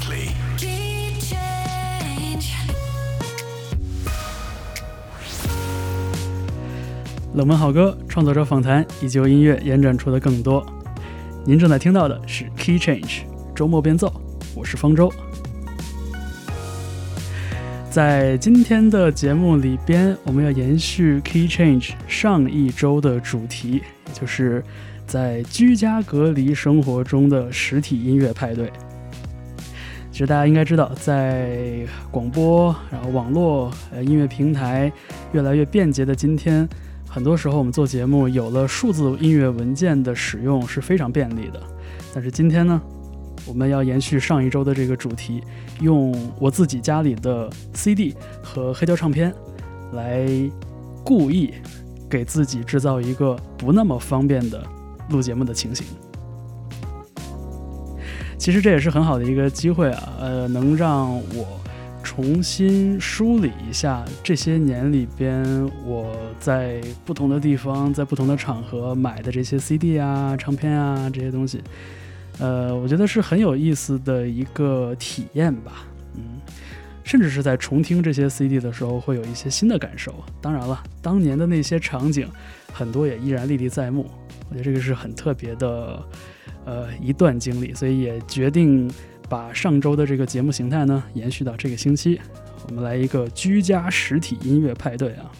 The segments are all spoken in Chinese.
Bentley. change. 冷门好歌、创作者访谈以及由音乐延展出的更多。您正在听到的是 Key Change 周末变奏，我是方舟。在今天的节目里边，我们要延续 Key Change 上一周的主题，就是在居家隔离生活中的实体音乐派对。其实大家应该知道，在广播、然后网络、呃音乐平台越来越便捷的今天，很多时候我们做节目有了数字音乐文件的使用是非常便利的。但是今天呢，我们要延续上一周的这个主题，用我自己家里的 CD 和黑胶唱片来故意给自己制造一个不那么方便的录节目的情形。其实这也是很好的一个机会啊，呃，能让我重新梳理一下这些年里边我在不同的地方、在不同的场合买的这些 CD 啊、唱片啊这些东西，呃，我觉得是很有意思的一个体验吧，嗯，甚至是在重听这些 CD 的时候，会有一些新的感受。当然了，当年的那些场景，很多也依然历历在目，我觉得这个是很特别的。呃一段经历，所以也决定把上周的这个节目形态呢延续到这个星期，我们来一个居家实体音乐派对啊。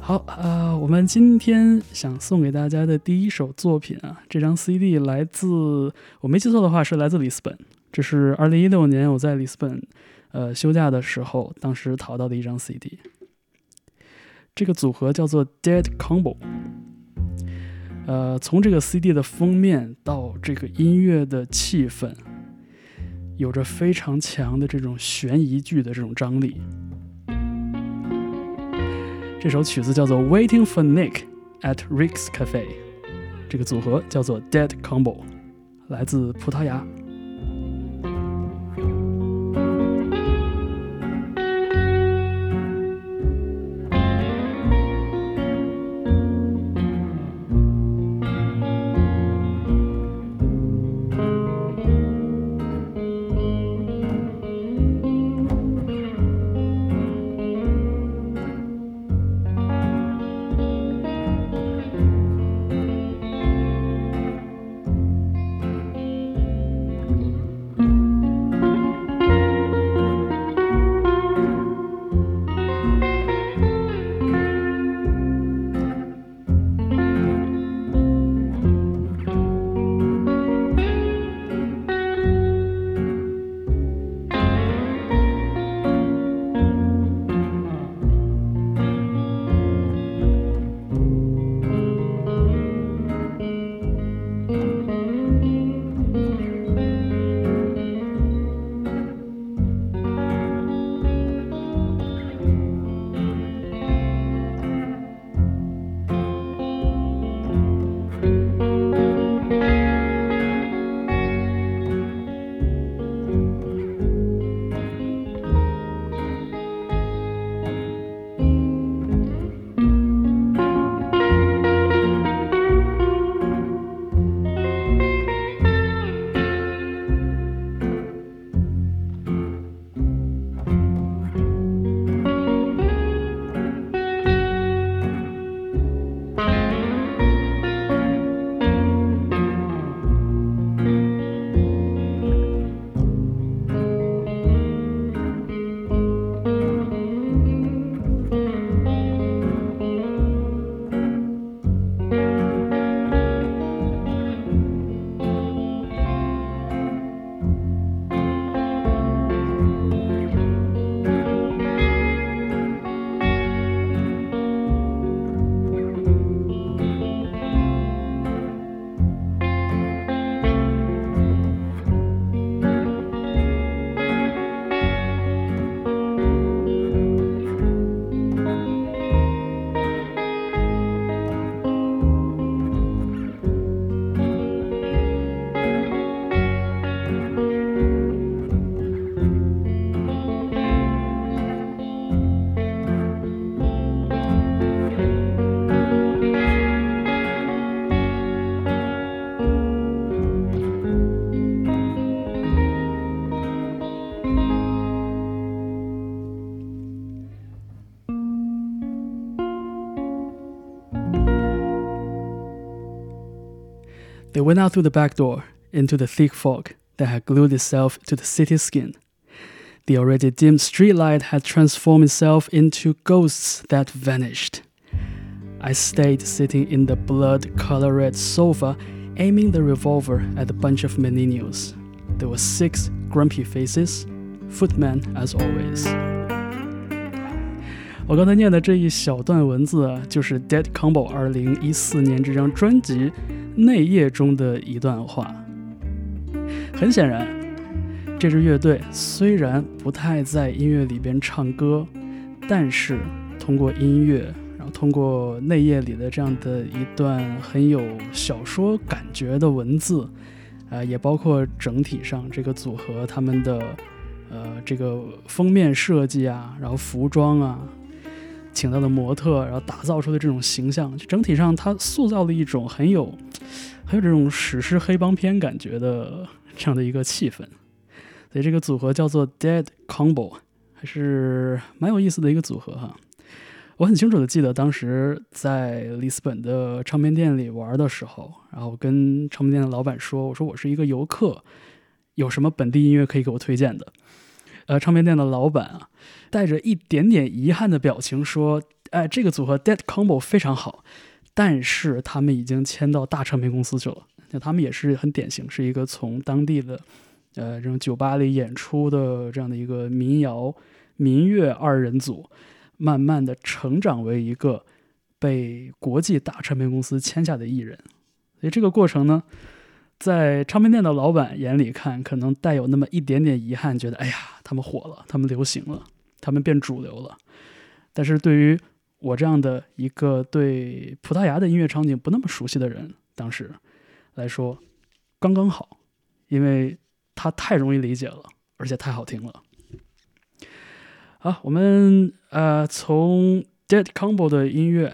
好，呃，我们今天想送给大家的第一首作品啊，这张 CD 来自我没记错的话是来自里斯本，这是二零一六年我在里斯本呃休假的时候，当时淘到的一张 CD。这个组合叫做 Dead Combo。呃，从这个 CD 的封面到这个音乐的气氛，有着非常强的这种悬疑剧的这种张力。这首曲子叫做《Waiting for Nick at Rick's Cafe》，这个组合叫做 Dead Combo，来自葡萄牙。They went out through the back door into the thick fog that had glued itself to the city's skin. The already dim streetlight had transformed itself into ghosts that vanished. I stayed sitting in the blood colored sofa, aiming the revolver at the bunch of meninos. There were six grumpy faces, footmen as always. 我刚才念的这一小段文字啊，就是 Dead Combo 二零一四年这张专辑内页中的一段话。很显然，这支乐队虽然不太在音乐里边唱歌，但是通过音乐，然后通过内页里的这样的一段很有小说感觉的文字，呃，也包括整体上这个组合他们的呃这个封面设计啊，然后服装啊，请到的模特，然后打造出的这种形象，就整体上它塑造了一种很有很有这种史诗黑帮片感觉的。这样的一个气氛，所以这个组合叫做 Dead Combo，还是蛮有意思的一个组合哈。我很清楚的记得当时在里斯本的唱片店里玩的时候，然后跟唱片店的老板说：“我说我是一个游客，有什么本地音乐可以给我推荐的？”呃，唱片店的老板啊，带着一点点遗憾的表情说：“哎，这个组合 Dead Combo 非常好，但是他们已经签到大唱片公司去了。”那他们也是很典型，是一个从当地的，呃，这种酒吧里演出的这样的一个民谣民乐二人组，慢慢的成长为一个被国际大唱片公司签下的艺人。所以这个过程呢，在唱片店的老板眼里看，可能带有那么一点点遗憾，觉得哎呀，他们火了，他们流行了，他们变主流了。但是对于我这样的一个对葡萄牙的音乐场景不那么熟悉的人，当时。来说，刚刚好，因为它太容易理解了，而且太好听了。好，我们呃从 Dead Combo 的音乐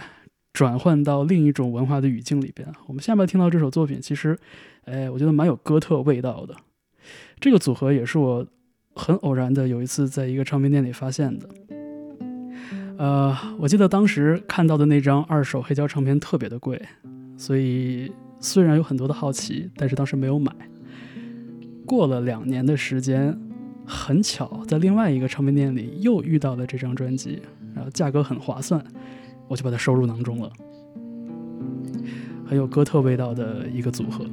转换到另一种文化的语境里边。我们下面听到这首作品，其实，哎，我觉得蛮有哥特味道的。这个组合也是我很偶然的有一次在一个唱片店里发现的。呃，我记得当时看到的那张二手黑胶唱片特别的贵，所以。虽然有很多的好奇，但是当时没有买。过了两年的时间，很巧在另外一个唱片店里又遇到了这张专辑，然后价格很划算，我就把它收入囊中了。很有哥特味道的一个组合。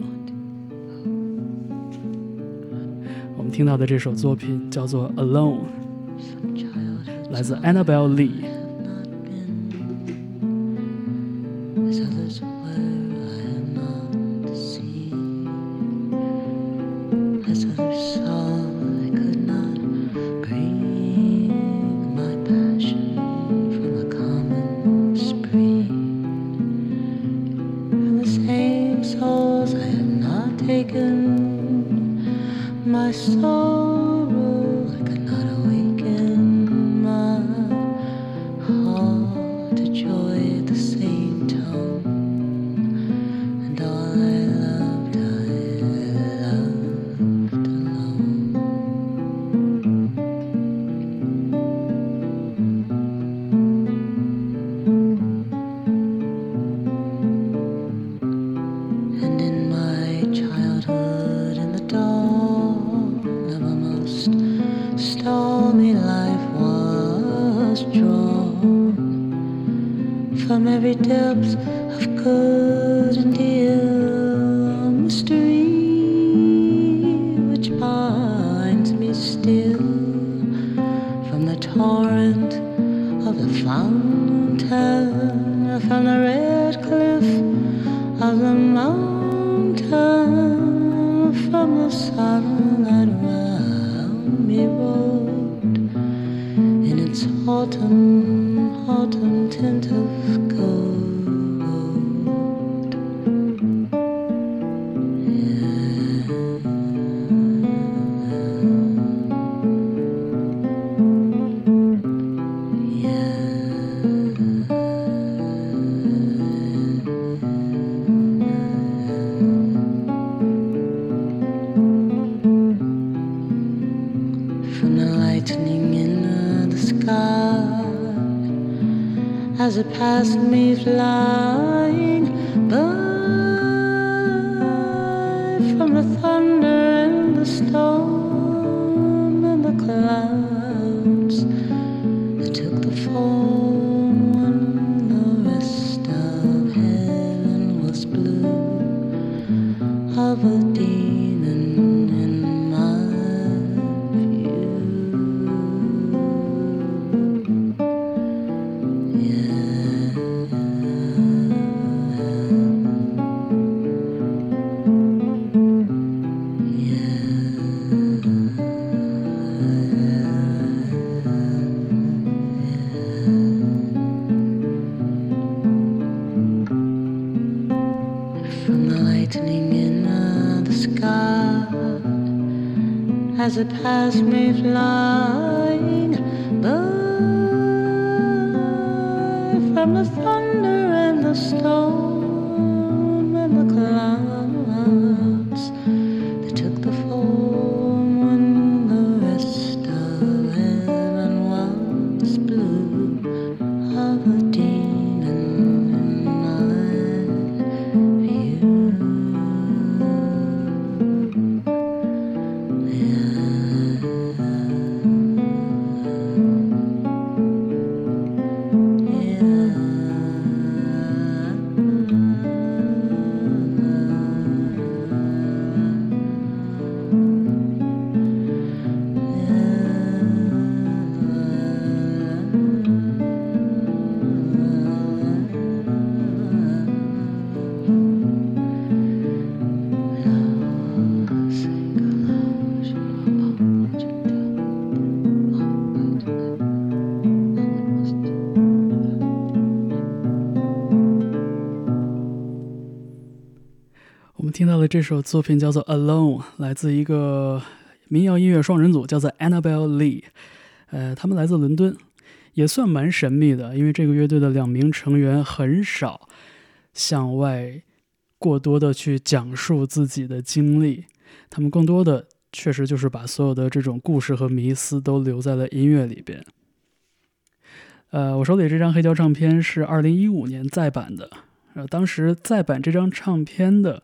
听到的这首作品叫做《Alone》，来自 Annabelle Lee。autumn, autumn tint of has me. 这首作品叫做《Alone》，来自一个民谣音乐双人组，叫做 Annabelle Lee。呃，他们来自伦敦，也算蛮神秘的，因为这个乐队的两名成员很少向外过多的去讲述自己的经历，他们更多的确实就是把所有的这种故事和迷思都留在了音乐里边。呃，我手里这张黑胶唱片是二零一五年再版的，呃，当时再版这张唱片的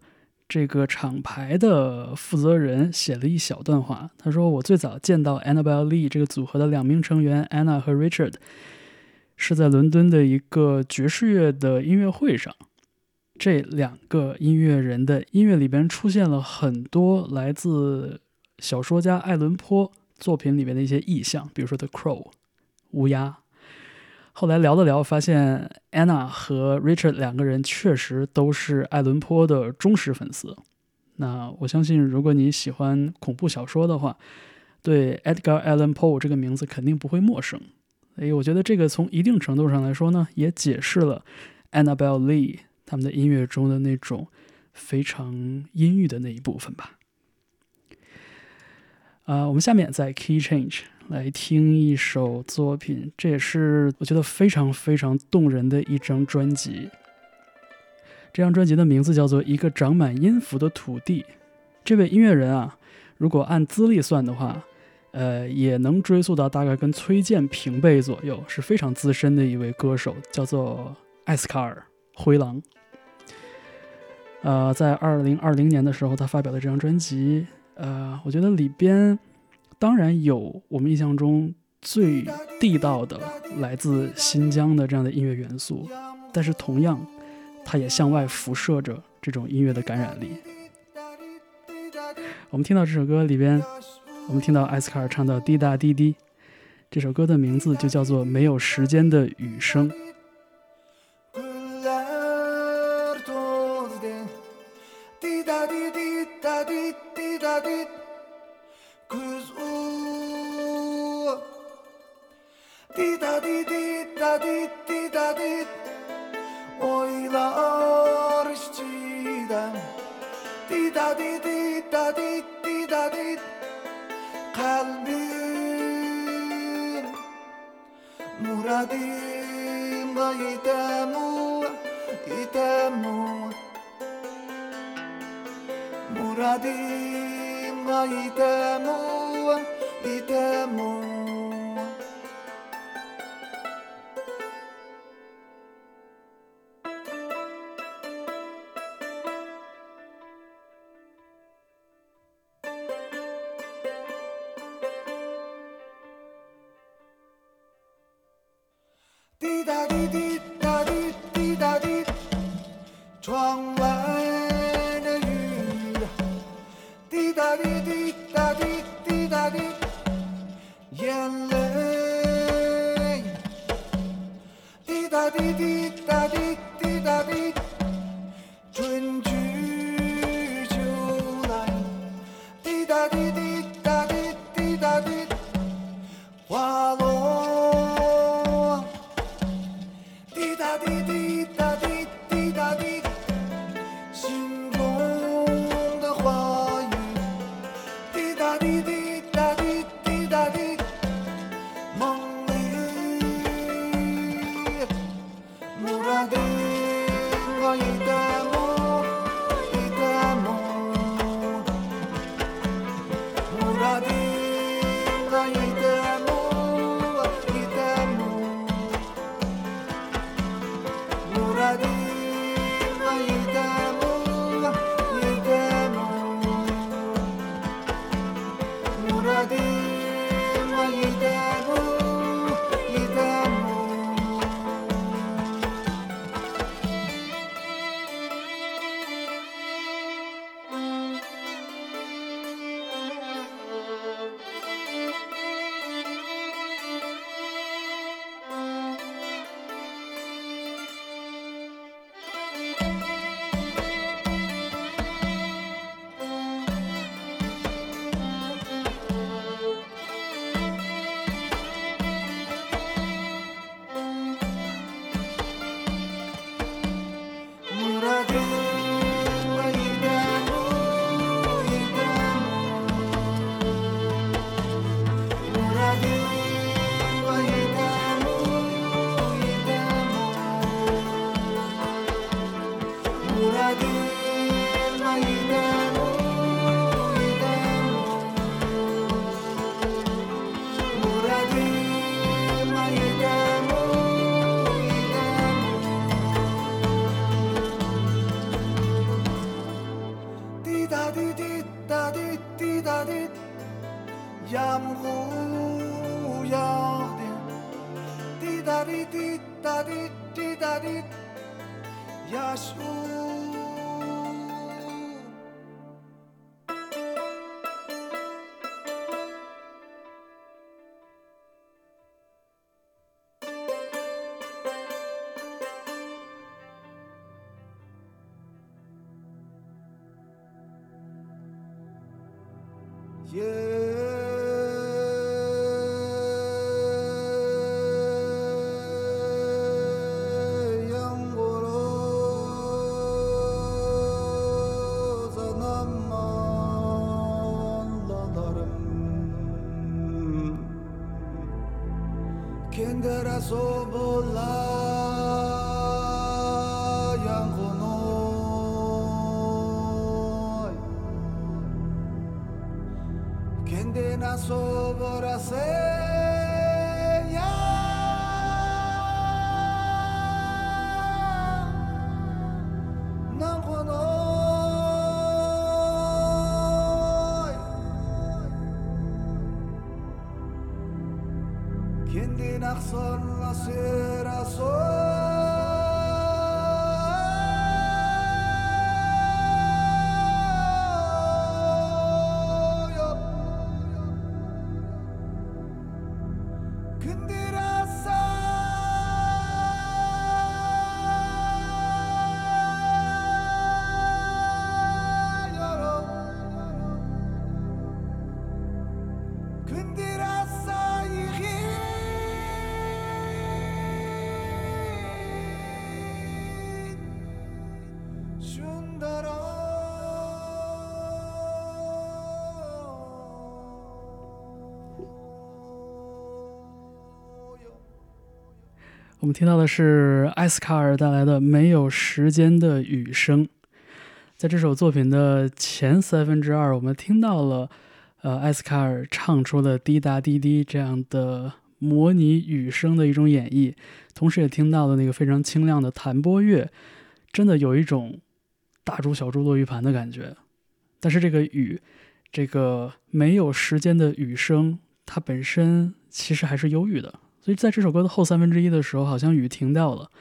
这个厂牌的负责人写了一小段话，他说：“我最早见到 Annabelle Lee 这个组合的两名成员 Anna 和 Richard 是在伦敦的一个爵士乐的音乐会上。这两个音乐人的音乐里边出现了很多来自小说家爱伦坡作品里面的一些意象，比如说 The Crow 乌鸦。”后来聊了聊，发现 Anna 和 Richard 两个人确实都是爱伦坡的忠实粉丝。那我相信，如果你喜欢恐怖小说的话，对 Edgar Allan Poe 这个名字肯定不会陌生。所以我觉得这个从一定程度上来说呢，也解释了 Annabelle Lee 他们的音乐中的那种非常阴郁的那一部分吧。啊、我们下面在 Key Change 来听一首作品，这也是我觉得非常非常动人的一张专辑。这张专辑的名字叫做《一个长满音符的土地》。这位音乐人啊，如果按资历算的话，呃，也能追溯到大概跟崔健平辈左右，是非常资深的一位歌手，叫做艾斯卡尔·灰狼。呃，在二零二零年的时候，他发表的这张专辑，呃，我觉得里边当然有我们印象中最地道的来自新疆的这样的音乐元素，但是同样，它也向外辐射着这种音乐的感染力。我们听到这首歌里边，我们听到艾斯卡尔唱到滴答滴滴，这首歌的名字就叫做《没有时间的雨声》。Dida di di da di di da di Oylar işçiden Dida di di da di di da di Kalbim Muradim itemu itemu Muradim itemu itemu corazón. closer 我们听到的是艾斯卡尔带来的《没有时间的雨声》。在这首作品的前三分之二，我们听到了，呃，艾斯卡尔唱出了滴答滴滴这样的模拟雨声的一种演绎，同时也听到了那个非常清亮的弹拨乐，真的有一种大珠小珠落玉盘的感觉。但是这个雨，这个没有时间的雨声，它本身其实还是忧郁的。所以在这首歌的后三分之一的时候，好像雨停掉了，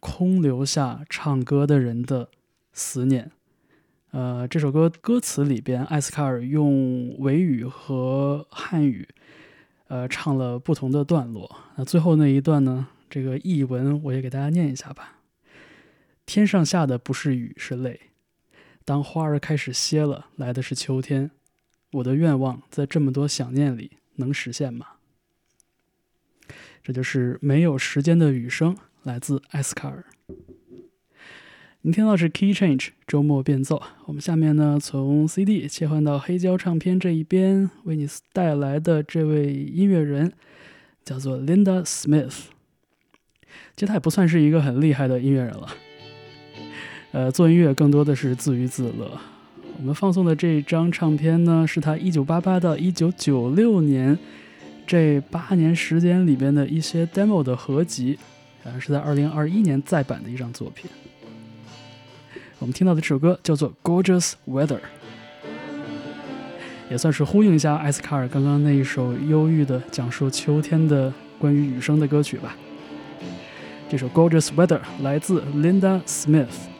空留下唱歌的人的思念。呃，这首歌歌词里边，艾斯卡尔用维语和汉语，呃，唱了不同的段落。那最后那一段呢，这个译文我也给大家念一下吧。天上下的不是雨，是泪。当花儿开始歇了，来的是秋天。我的愿望在这么多想念里能实现吗？这就是没有时间的雨声，来自艾斯卡尔。您听到是 Key Change 周末变奏。我们下面呢，从 CD 切换到黑胶唱片这一边，为你带来的这位音乐人叫做 Linda Smith。其实他也不算是一个很厉害的音乐人了，呃，做音乐更多的是自娱自乐。我们放送的这张唱片呢，是他1988到1996年这八年时间里边的一些 demo 的合集，好像是在2021年再版的一张作品。我们听到的这首歌叫做《Gorgeous Weather》，也算是呼应一下艾斯卡尔刚刚那一首忧郁的讲述秋天的关于雨声的歌曲吧。这首《Gorgeous Weather》来自 Linda Smith。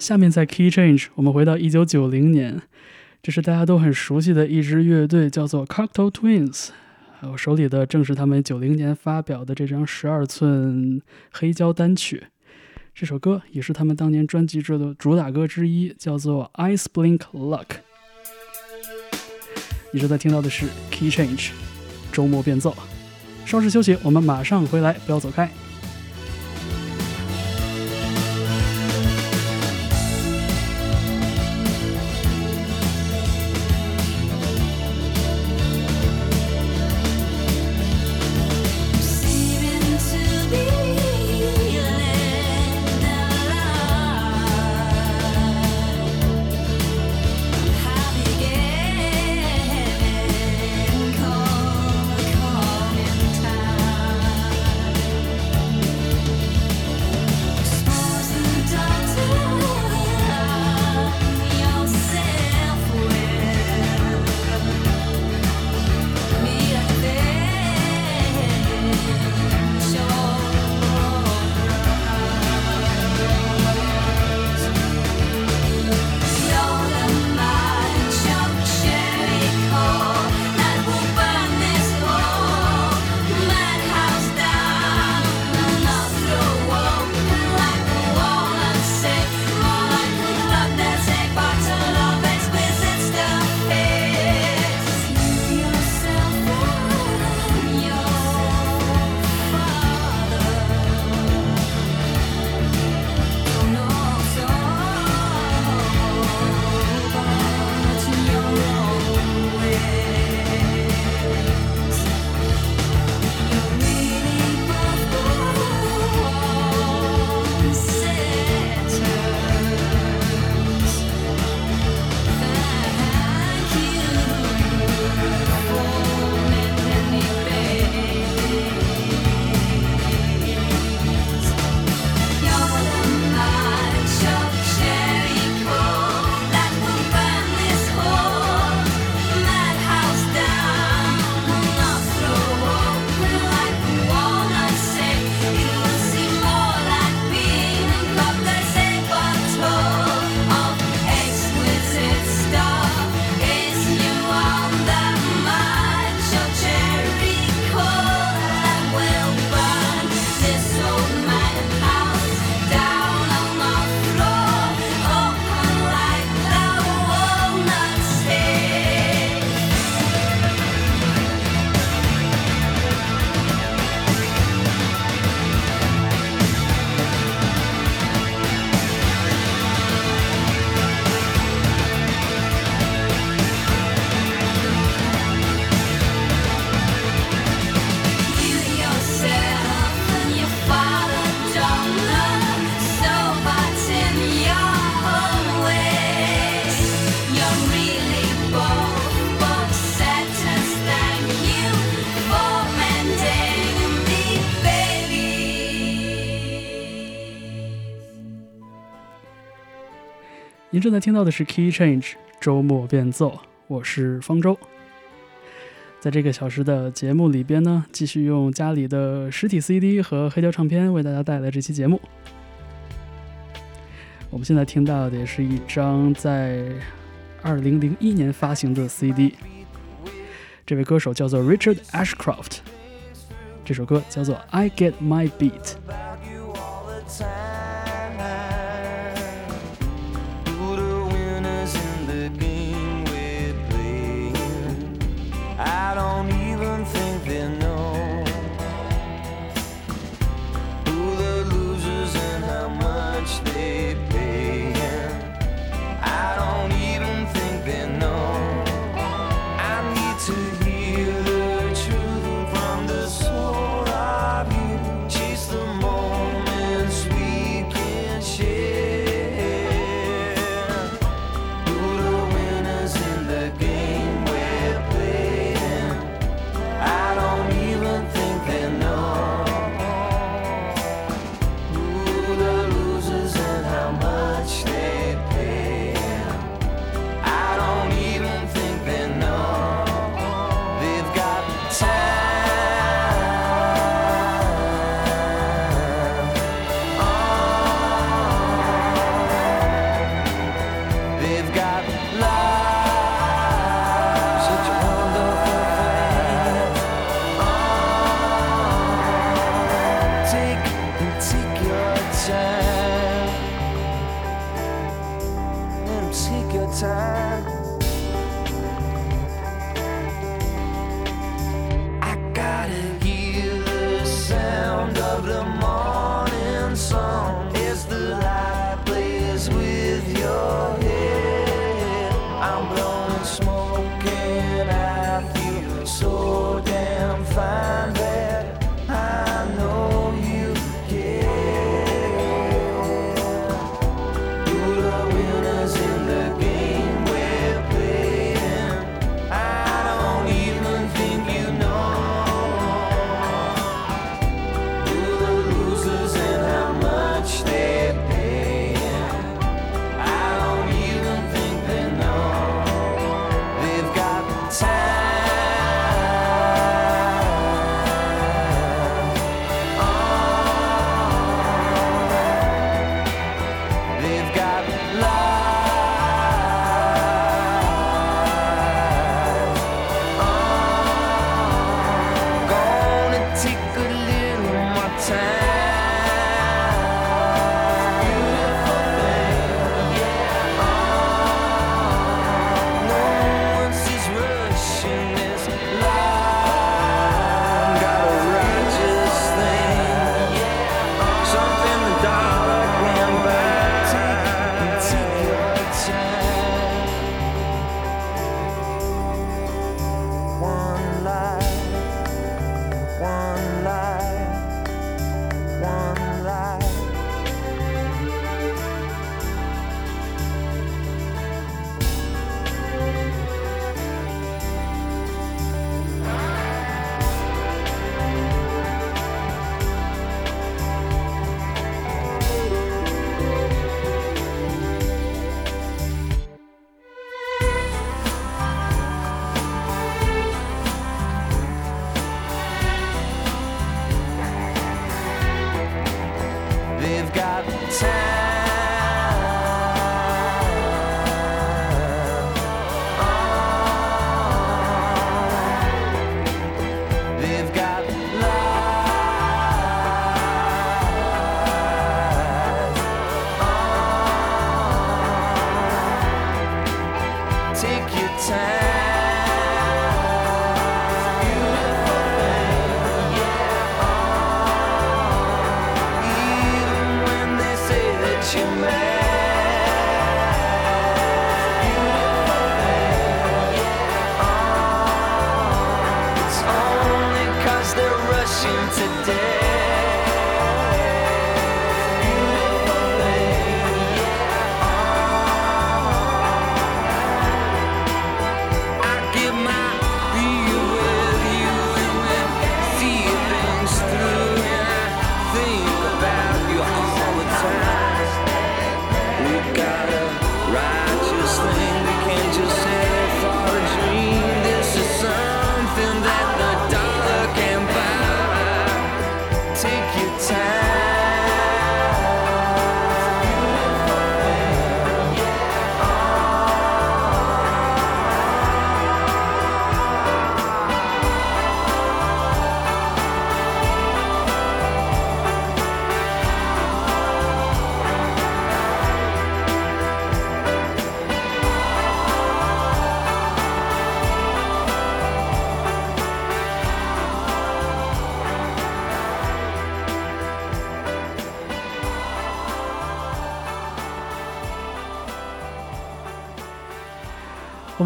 下面在 Key Change，我们回到一九九零年，这是大家都很熟悉的一支乐队，叫做 Cocktail Twins。我手里的正是他们九零年发表的这张十二寸黑胶单曲。这首歌也是他们当年专辑中的主打歌之一，叫做《Ice Blink Luck》。你正在听到的是 Key Change，周末变奏。稍事休息，我们马上回来，不要走开。正在听到的是 Key Change 周末变奏，我是方舟。在这个小时的节目里边呢，继续用家里的实体 CD 和黑胶唱片为大家带来这期节目。我们现在听到的也是一张在2001年发行的 CD，这位歌手叫做 Richard Ashcroft，这首歌叫做《I Get My Beat》。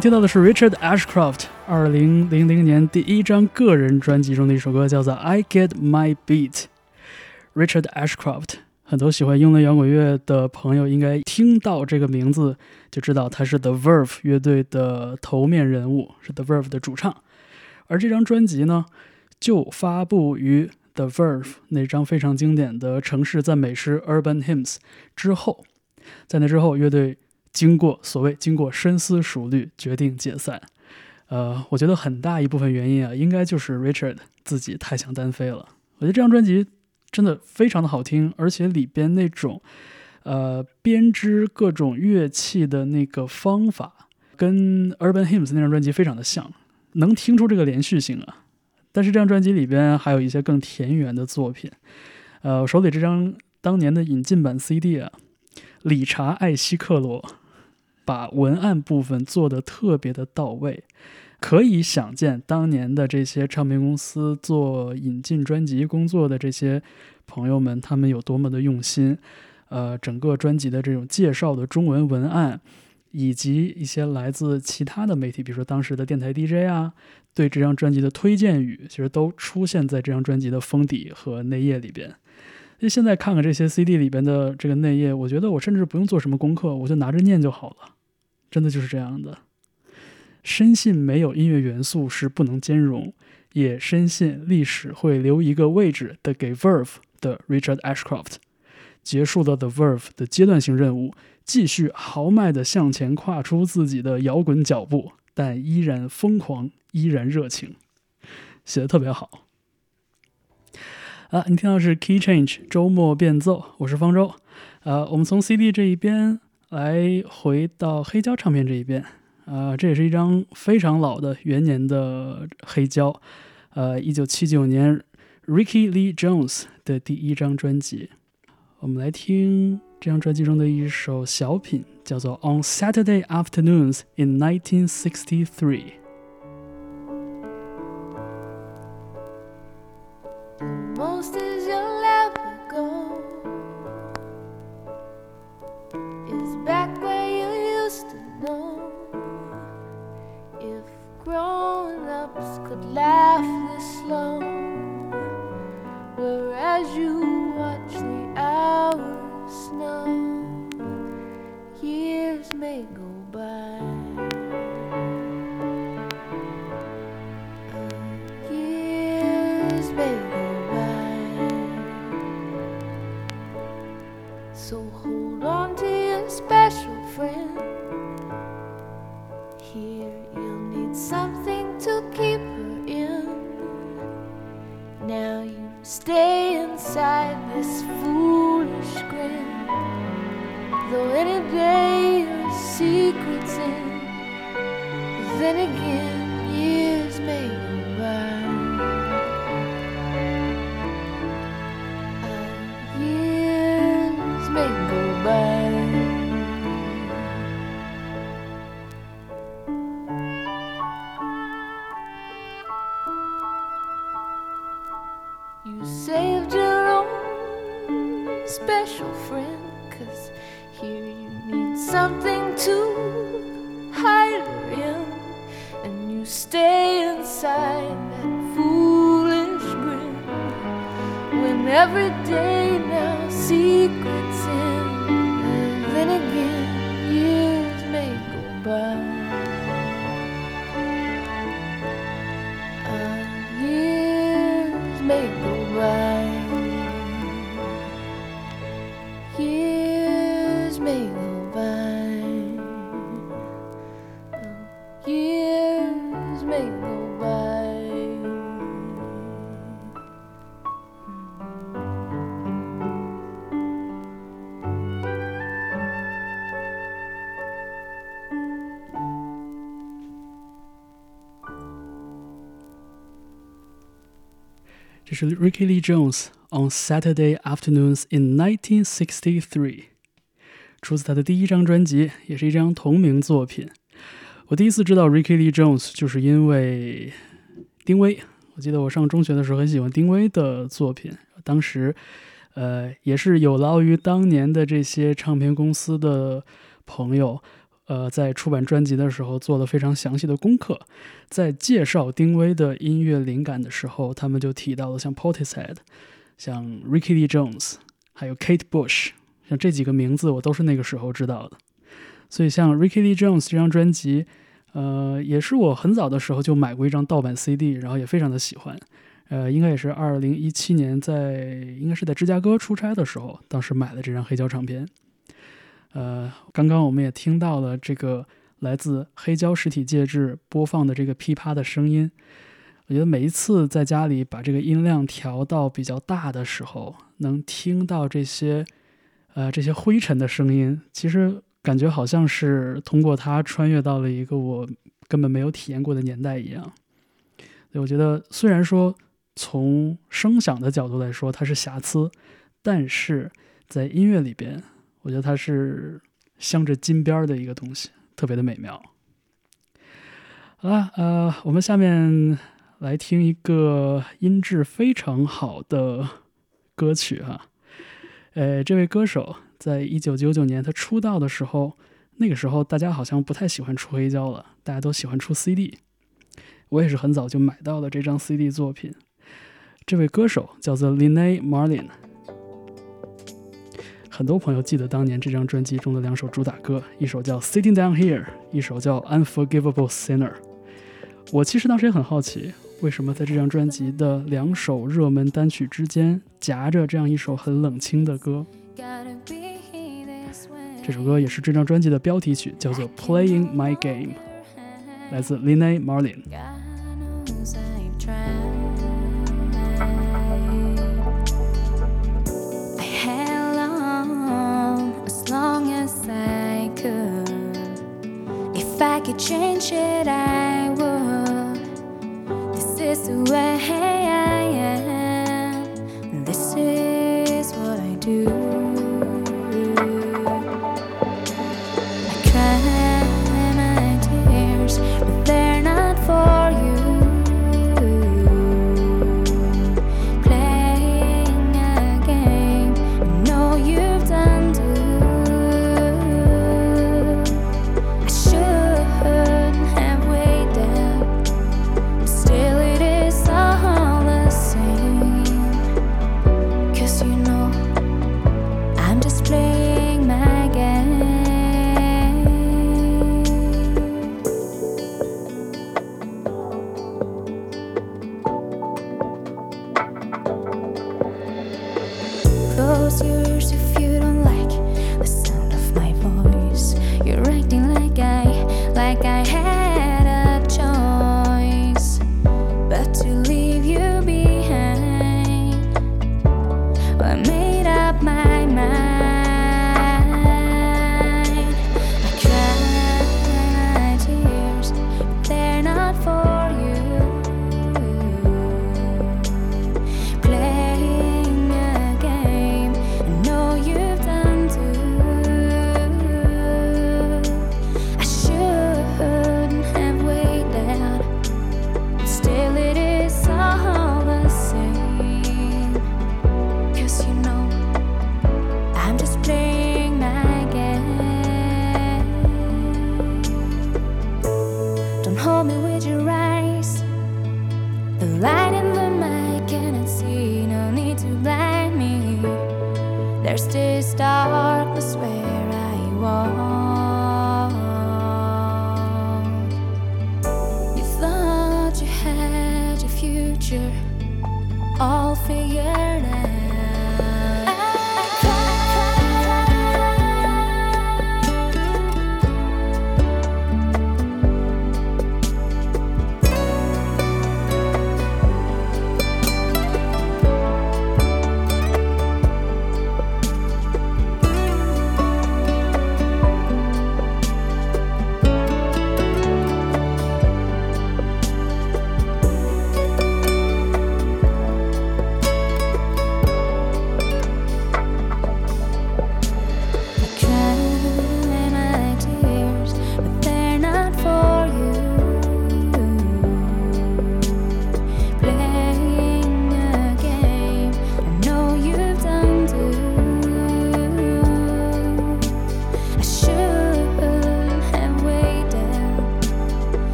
听到的是 Richard Ashcroft 二零零零年第一张个人专辑中的一首歌，叫做《I Get My Beat》。Richard Ashcroft，很多喜欢英伦摇滚乐的朋友应该听到这个名字就知道他是 The Verve 乐队的头面人物，是 The Verve 的主唱。而这张专辑呢，就发布于 The Verve 那张非常经典的城市赞美诗 Urban Hymns 之后，在那之后，乐队经过所谓经过深思熟虑，决定解散。呃，我觉得很大一部分原因啊，应该就是 Richard 自己太想单飞了。我觉得这张专辑真的非常的好听，而且里边那种呃编织各种乐器的那个方法，跟 Urban Hymns 那张专辑非常的像，能听出这个连续性啊。但是这张专辑里边还有一些更田园的作品，呃，我手里这张当年的引进版 CD 啊，理查·艾希克罗把文案部分做得特别的到位，可以想见当年的这些唱片公司做引进专辑工作的这些朋友们，他们有多么的用心。呃，整个专辑的这种介绍的中文文案，以及一些来自其他的媒体，比如说当时的电台 DJ 啊，对这张专辑的推荐语，其实都出现在这张专辑的封底和内页里边。那现在看看这些 CD 里边的这个内页，我觉得我甚至不用做什么功课，我就拿着念就好了，真的就是这样的。深信没有音乐元素是不能兼容，也深信历史会留一个位置的给 Verve 的 Richard Ashcroft。结束了 The Verve 的阶段性任务，继续豪迈地向前跨出自己的摇滚脚步，但依然疯狂，依然热情，写的特别好。啊，你听到是 Key Change 周末变奏，我是方舟。呃，我们从 CD 这一边来回到黑胶唱片这一边。啊，这也是一张非常老的元年的黑胶，呃，一九七九年 Ricky Lee Jones 的第一张专辑。我们来听这张专辑中的一首小品，叫做《On Saturday Afternoons in 1963》。Laugh this slow, day every day now secrets 这是 Ricky Lee Jones on Saturday Afternoons in 1963，出自他的第一张专辑，也是一张同名作品。我第一次知道 Ricky Lee Jones 就是因为丁薇。我记得我上中学的时候很喜欢丁薇的作品，当时呃也是有劳于当年的这些唱片公司的朋友。呃，在出版专辑的时候做了非常详细的功课，在介绍丁薇的音乐灵感的时候，他们就提到了像 Portishead、像 Ricky Lee Jones，还有 Kate Bush，像这几个名字我都是那个时候知道的。所以像 Ricky Lee Jones 这张专辑，呃，也是我很早的时候就买过一张盗版 CD，然后也非常的喜欢。呃，应该也是二零一七年在应该是在芝加哥出差的时候，当时买了这张黑胶唱片。呃，刚刚我们也听到了这个来自黑胶实体介质播放的这个噼啪的声音。我觉得每一次在家里把这个音量调到比较大的时候，能听到这些呃这些灰尘的声音，其实感觉好像是通过它穿越到了一个我根本没有体验过的年代一样。所以我觉得虽然说从声响的角度来说，它是瑕疵，但是在音乐里边，我觉得它是镶着金边儿的一个东西，特别的美妙。好了，呃，我们下面来听一个音质非常好的歌曲哈。呃，这位歌手在一九九九年他出道的时候，那个时候大家好像不太喜欢出黑胶了，大家都喜欢出 CD。我也是很早就买到了这张 CD 作品。这位歌手叫做 Lene Marlin，很多朋友记得当年这张专辑中的两首主打歌，一首叫《Sitting Down Here》，一首叫《Unforgivable Sinner》。我其实当时也很好奇，为什么在这张专辑的两首热门单曲之间夹着这样一首很冷清的歌？这首歌也是这张专辑的标题曲，叫做《Playing My Game》，来自 Lene Marlin。If I could change it, I would. This is the way I am. This is what I do.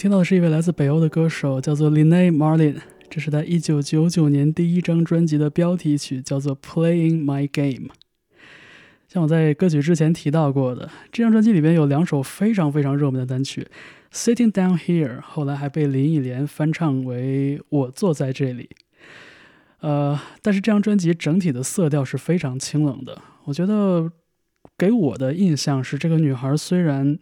听到的是一位来自北欧的歌手，叫做 Lina Marlin。这是他一九九九年第一张专辑的标题曲，叫做《Playing My Game》。像我在歌曲之前提到过的，这张专辑里边有两首非常非常热门的单曲，《Sitting Down Here》后来还被林忆莲翻唱为《我坐在这里》。呃，但是这张专辑整体的色调是非常清冷的。我觉得给我的印象是，这个女孩虽然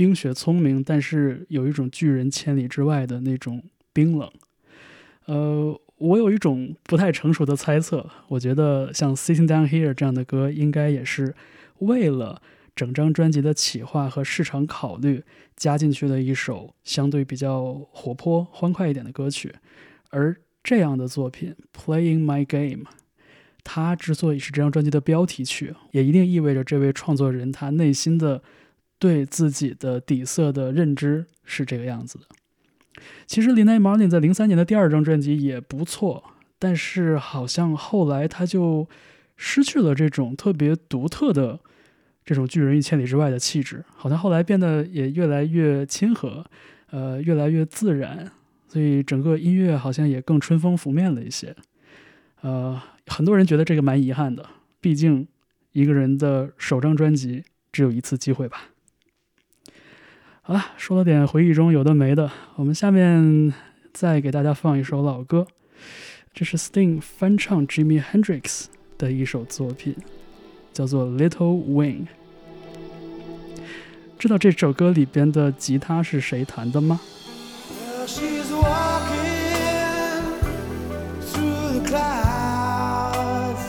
冰雪聪明，但是有一种拒人千里之外的那种冰冷。呃，我有一种不太成熟的猜测，我觉得像《Sitting Down Here》这样的歌，应该也是为了整张专辑的企划和市场考虑加进去的一首相对比较活泼、欢快一点的歌曲。而这样的作品《Playing My Game》，它之所以是这张专辑的标题曲，也一定意味着这位创作人他内心的对自己的底色的认知是这个样子的。其实林奈马林在零三年的第二张专辑也不错，但是好像后来他就失去了这种特别独特的这种拒人于千里之外的气质，好像后来变得也越来越亲和，呃，越来越自然，所以整个音乐好像也更春风拂面了一些。呃，很多人觉得这个蛮遗憾的，毕竟一个人的首张专辑只有一次机会吧。好了，说了点回忆中有的没的，我们下面再给大家放一首老歌，这是 Sting 翻唱 Jimi Hendrix 的一首作品，叫做《Little Wing》。知道这首歌里边的吉他是谁弹的吗？She's walking through the clouds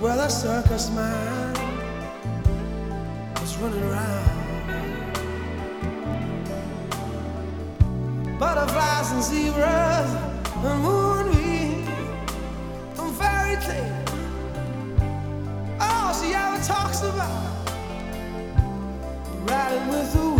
where the circus man is running around. Butterflies and zebras and moonbeams and fairy tales. All oh, she ever talks about riding with the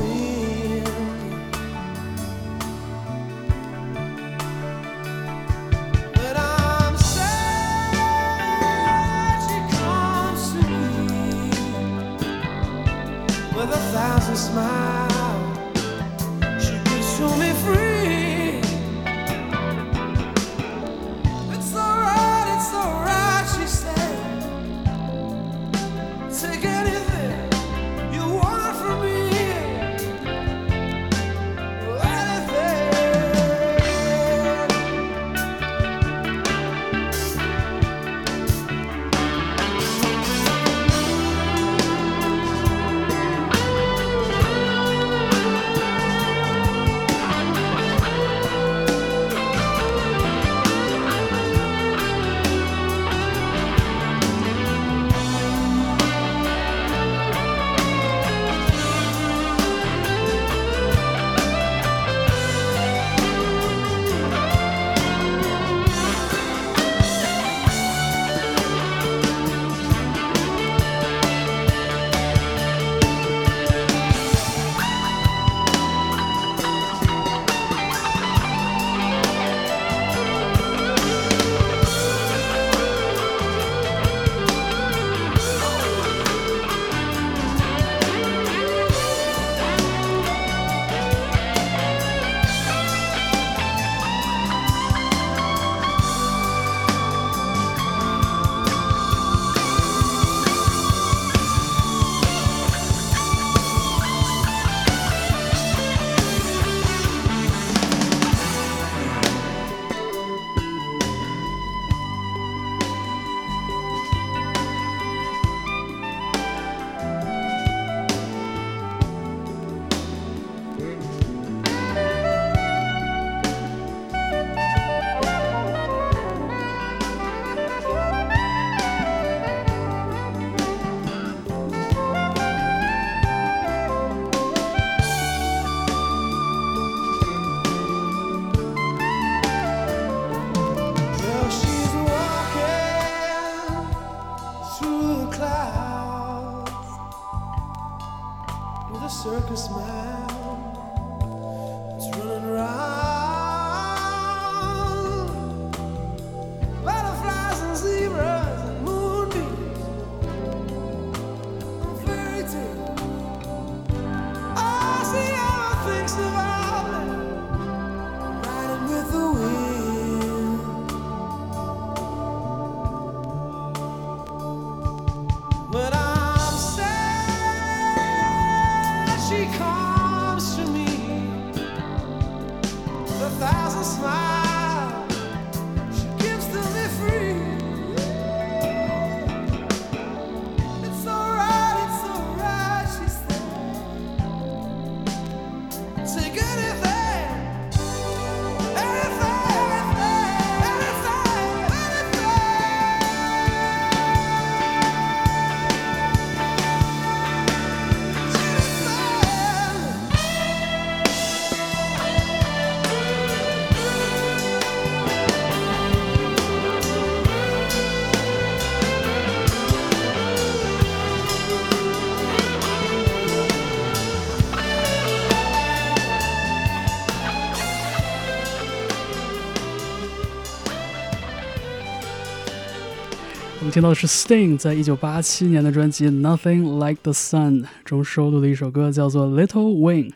听到的是 Sting 在一九八七年的专辑《Nothing Like the Sun》中收录的一首歌，叫做《Little Wing》。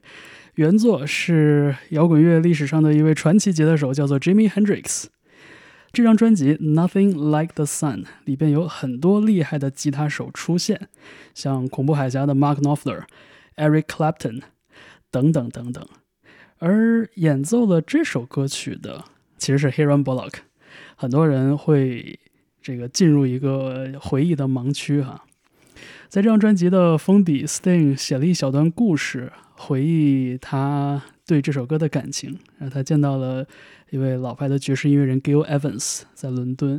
原作是摇滚乐历史上的一位传奇吉他手，叫做 Jimi Hendrix。这张专辑《Nothing Like the Sun》里边有很多厉害的吉他手出现，像恐怖海峡的 Mark Knopfler、Eric Clapton 等等等等。而演奏了这首歌曲的其实是 Hiram Bullock，很多人会这个进入一个回忆的盲区哈。在这张专辑的封底，Sting 写了一小段故事，回忆他对这首歌的感情。让他见到了一位老牌的爵士音乐人 Gil Evans，在伦敦，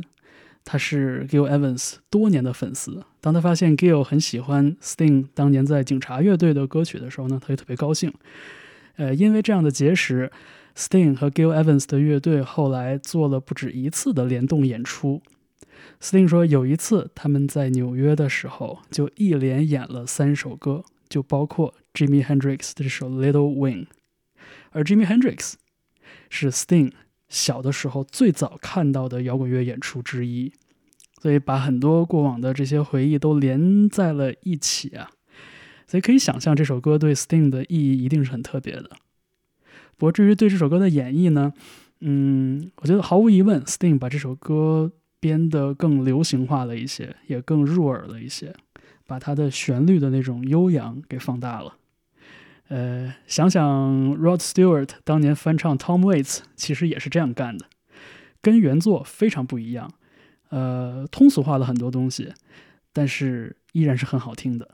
他是 Gil Evans 多年的粉丝。当他发现 Gil 很喜欢 Sting 当年在警察乐队的歌曲的时候呢，他就特别高兴。呃，因为这样的结识，Sting 和 Gil Evans 的乐队后来做了不止一次的联动演出。司令说，有一次他们在纽约的时候，就一连演了三首歌，就包括 Jimi Hendrix 的这首《Little Wing》，而 Jimi Hendrix 是 Sting 小的时候最早看到的摇滚乐演出之一，所以把很多过往的这些回忆都连在了一起啊。所以可以想象，这首歌对 Sting 的意义一定是很特别的。不过，至于对这首歌的演绎呢，嗯，我觉得毫无疑问，Sting 把这首歌编得更流行化了一些，也更入耳了一些，把它的旋律的那种悠扬给放大了。呃，想想 Rod Stewart 当年翻唱 Tom Waits，其实也是这样干的，跟原作非常不一样。呃，通俗化了很多东西，但是依然是很好听的。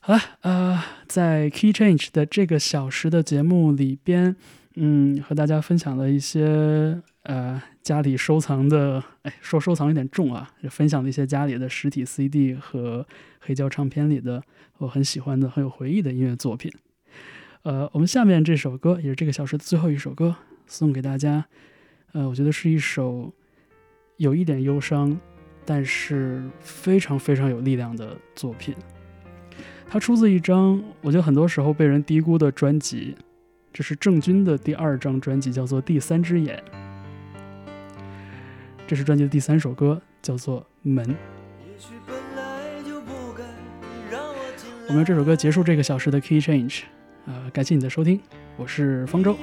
好了，呃，在 Key Change 的这个小时的节目里边，嗯，和大家分享了一些呃家里收藏的，哎，说收藏有点重啊，分享了一些家里的实体 CD 和黑胶唱片里的我很喜欢的、很有回忆的音乐作品。呃，我们下面这首歌也是这个小时的最后一首歌，送给大家。呃，我觉得是一首有一点忧伤，但是非常非常有力量的作品。它出自一张我觉得很多时候被人低估的专辑，这是郑钧的第二张专辑，叫做《第三只眼》。这是专辑的第三首歌，叫做《门》。我们用这首歌结束这个小时的 Key Change，呃，感谢你的收听，我是方舟。